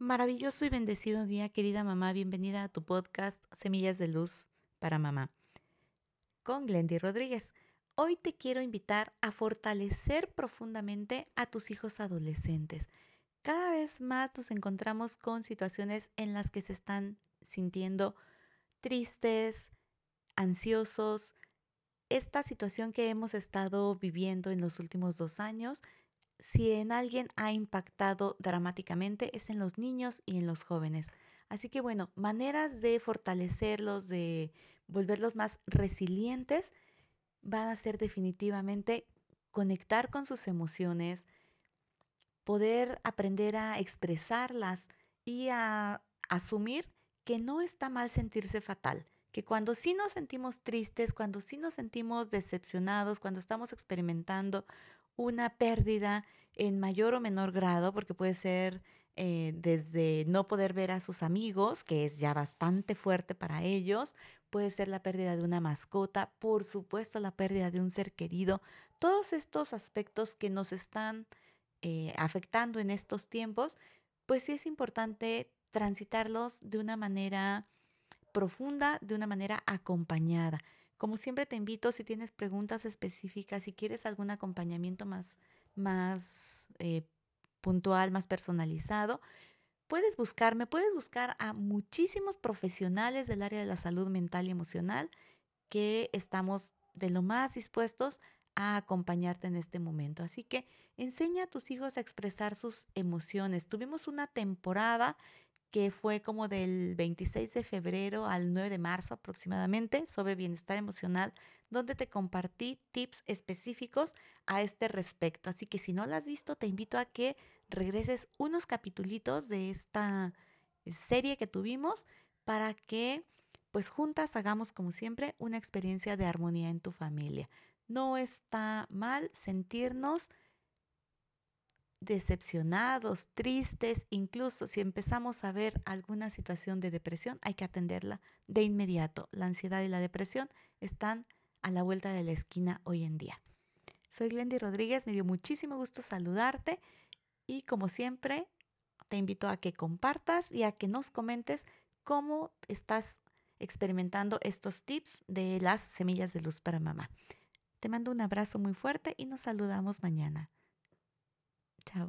Maravilloso y bendecido día, querida mamá. Bienvenida a tu podcast Semillas de Luz para Mamá con Glendy Rodríguez. Hoy te quiero invitar a fortalecer profundamente a tus hijos adolescentes. Cada vez más nos encontramos con situaciones en las que se están sintiendo tristes, ansiosos. Esta situación que hemos estado viviendo en los últimos dos años si en alguien ha impactado dramáticamente es en los niños y en los jóvenes. Así que bueno, maneras de fortalecerlos, de volverlos más resilientes, van a ser definitivamente conectar con sus emociones, poder aprender a expresarlas y a asumir que no está mal sentirse fatal, que cuando sí nos sentimos tristes, cuando sí nos sentimos decepcionados, cuando estamos experimentando una pérdida en mayor o menor grado, porque puede ser eh, desde no poder ver a sus amigos, que es ya bastante fuerte para ellos, puede ser la pérdida de una mascota, por supuesto la pérdida de un ser querido, todos estos aspectos que nos están eh, afectando en estos tiempos, pues sí es importante transitarlos de una manera profunda, de una manera acompañada. Como siempre te invito, si tienes preguntas específicas, si quieres algún acompañamiento más, más eh, puntual, más personalizado, puedes buscarme, puedes buscar a muchísimos profesionales del área de la salud mental y emocional que estamos de lo más dispuestos a acompañarte en este momento. Así que enseña a tus hijos a expresar sus emociones. Tuvimos una temporada que fue como del 26 de febrero al 9 de marzo aproximadamente sobre bienestar emocional, donde te compartí tips específicos a este respecto. Así que si no la has visto, te invito a que regreses unos capitulitos de esta serie que tuvimos para que pues juntas hagamos como siempre una experiencia de armonía en tu familia. No está mal sentirnos decepcionados, tristes, incluso si empezamos a ver alguna situación de depresión, hay que atenderla de inmediato. La ansiedad y la depresión están a la vuelta de la esquina hoy en día. Soy Glendy Rodríguez, me dio muchísimo gusto saludarte y como siempre te invito a que compartas y a que nos comentes cómo estás experimentando estos tips de las semillas de luz para mamá. Te mando un abrazo muy fuerte y nos saludamos mañana. Ciao.